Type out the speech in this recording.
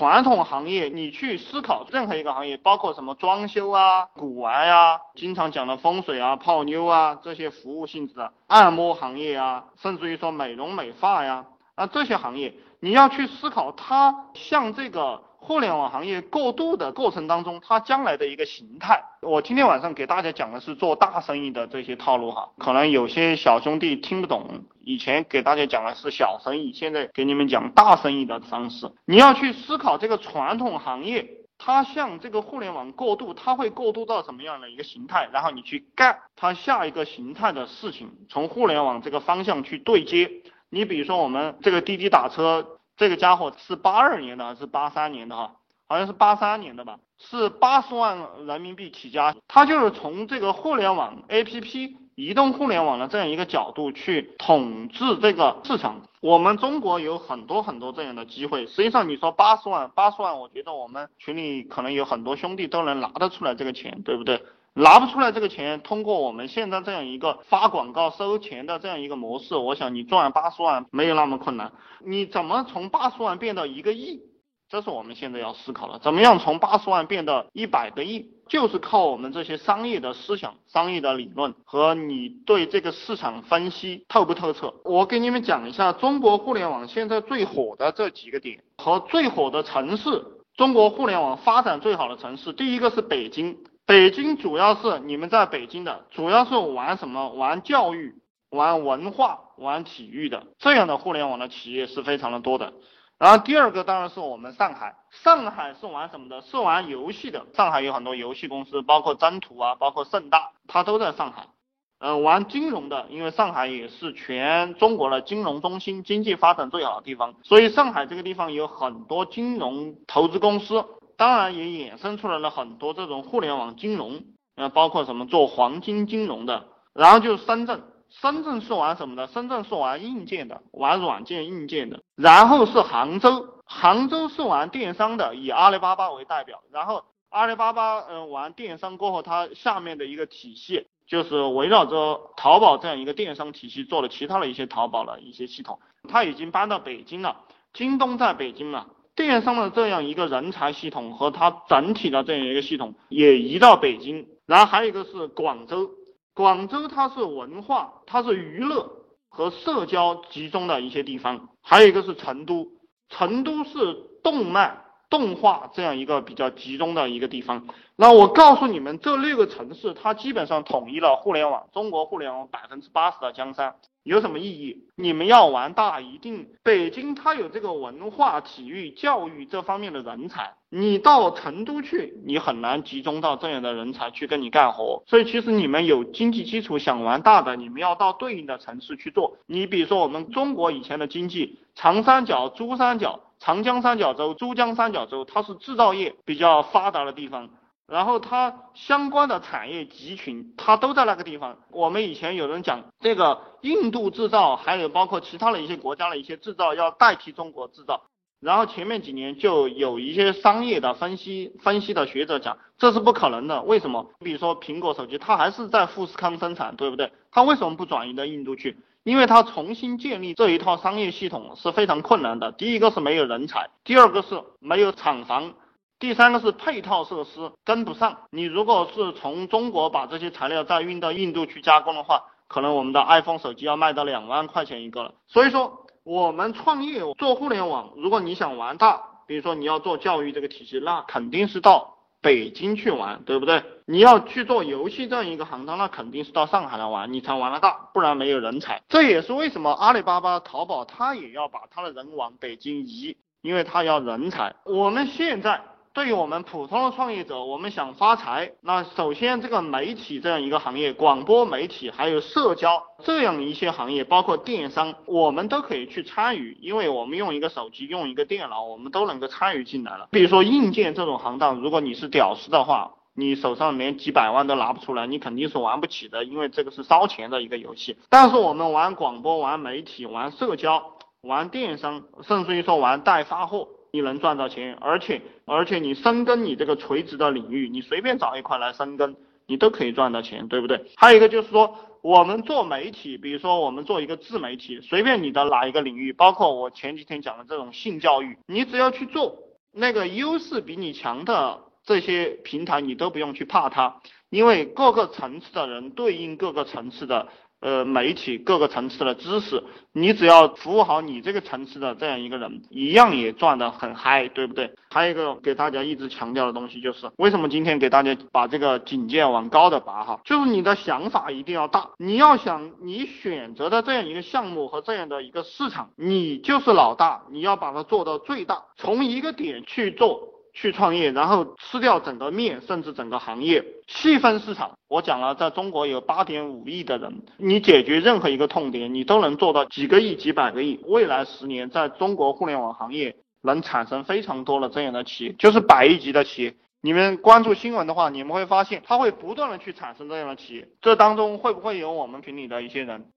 传统行业，你去思考任何一个行业，包括什么装修啊、古玩呀、经常讲的风水啊、泡妞啊这些服务性质的按摩行业啊，甚至于说美容美发呀啊这些行业，你要去思考它像这个。互联网行业过渡的过程当中，它将来的一个形态，我今天晚上给大家讲的是做大生意的这些套路哈，可能有些小兄弟听不懂，以前给大家讲的是小生意，现在给你们讲大生意的方式，你要去思考这个传统行业，它向这个互联网过渡，它会过渡到什么样的一个形态，然后你去干它下一个形态的事情，从互联网这个方向去对接。你比如说我们这个滴滴打车。这个家伙是八二年的还是八三年的哈？好像是八三年的吧，是八十万人民币起家。他就是从这个互联网 APP、移动互联网的这样一个角度去统治这个市场。我们中国有很多很多这样的机会。实际上你说八十万，八十万，我觉得我们群里可能有很多兄弟都能拿得出来这个钱，对不对？拿不出来这个钱，通过我们现在这样一个发广告收钱的这样一个模式，我想你赚八十万没有那么困难。你怎么从八十万变到一个亿？这是我们现在要思考的。怎么样从八十万变到一百个亿？就是靠我们这些商业的思想、商业的理论和你对这个市场分析透不透彻。我给你们讲一下中国互联网现在最火的这几个点和最火的城市，中国互联网发展最好的城市，第一个是北京。北京主要是你们在北京的，主要是玩什么？玩教育、玩文化、玩体育的这样的互联网的企业是非常的多的。然后第二个当然是我们上海，上海是玩什么的？是玩游戏的。上海有很多游戏公司，包括征途啊，包括盛大，它都在上海。呃，玩金融的，因为上海也是全中国的金融中心，经济发展最好的地方，所以上海这个地方有很多金融投资公司。当然也衍生出来了很多这种互联网金融，呃，包括什么做黄金金融的，然后就是深圳，深圳是玩什么的？深圳是玩硬件的，玩软件硬件的。然后是杭州，杭州是玩电商的，以阿里巴巴为代表。然后阿里巴巴，嗯，玩电商过后，它下面的一个体系就是围绕着淘宝这样一个电商体系做了其他的一些淘宝的一些系统。它已经搬到北京了，京东在北京了。电商的这样一个人才系统和它整体的这样一个系统也移到北京，然后还有一个是广州，广州它是文化，它是娱乐和社交集中的一些地方，还有一个是成都，成都是动漫、动画这样一个比较集中的一个地方。那我告诉你们，这六个城市它基本上统一了互联网，中国互联网百分之八十的江山。有什么意义？你们要玩大，一定北京它有这个文化、体育、教育这方面的人才，你到成都去，你很难集中到这样的人才去跟你干活。所以其实你们有经济基础想玩大的，你们要到对应的城市去做。你比如说我们中国以前的经济，长三角、珠三角、长江三角洲、珠江三角洲，它是制造业比较发达的地方。然后它相关的产业集群，它都在那个地方。我们以前有人讲这个印度制造，还有包括其他的一些国家的一些制造要代替中国制造。然后前面几年就有一些商业的分析分析的学者讲，这是不可能的。为什么？比如说苹果手机，它还是在富士康生产，对不对？它为什么不转移到印度去？因为它重新建立这一套商业系统是非常困难的。第一个是没有人才，第二个是没有厂房。第三个是配套设施跟不上，你如果是从中国把这些材料再运到印度去加工的话，可能我们的 iPhone 手机要卖到两万块钱一个了。所以说，我们创业做互联网，如果你想玩大，比如说你要做教育这个体系，那肯定是到北京去玩，对不对？你要去做游戏这样一个行当，那肯定是到上海来玩，你才玩得大，不然没有人才。这也是为什么阿里巴巴、淘宝他也要把他的人往北京移，因为他要人才。我们现在。对于我们普通的创业者，我们想发财，那首先这个媒体这样一个行业，广播媒体还有社交这样一些行业，包括电商，我们都可以去参与，因为我们用一个手机，用一个电脑，我们都能够参与进来了。比如说硬件这种行当，如果你是屌丝的话，你手上连几百万都拿不出来，你肯定是玩不起的，因为这个是烧钱的一个游戏。但是我们玩广播、玩媒体、玩社交、玩电商，甚至于说玩代发货。你能赚到钱，而且而且你深耕你这个垂直的领域，你随便找一块来深耕，你都可以赚到钱，对不对？还有一个就是说，我们做媒体，比如说我们做一个自媒体，随便你的哪一个领域，包括我前几天讲的这种性教育，你只要去做，那个优势比你强的这些平台，你都不用去怕它，因为各个层次的人对应各个层次的。呃，媒体各个层次的知识，你只要服务好你这个层次的这样一个人，一样也赚得很嗨，对不对？还有一个给大家一直强调的东西就是，为什么今天给大家把这个警戒往高的拔哈？就是你的想法一定要大，你要想你选择的这样一个项目和这样的一个市场，你就是老大，你要把它做到最大，从一个点去做。去创业，然后吃掉整个面，甚至整个行业，细分市场。我讲了，在中国有八点五亿的人，你解决任何一个痛点，你都能做到几个亿、几百个亿。未来十年，在中国互联网行业能产生非常多的这样的企业，就是百亿级的企业。你们关注新闻的话，你们会发现它会不断的去产生这样的企业。这当中会不会有我们群里的一些人？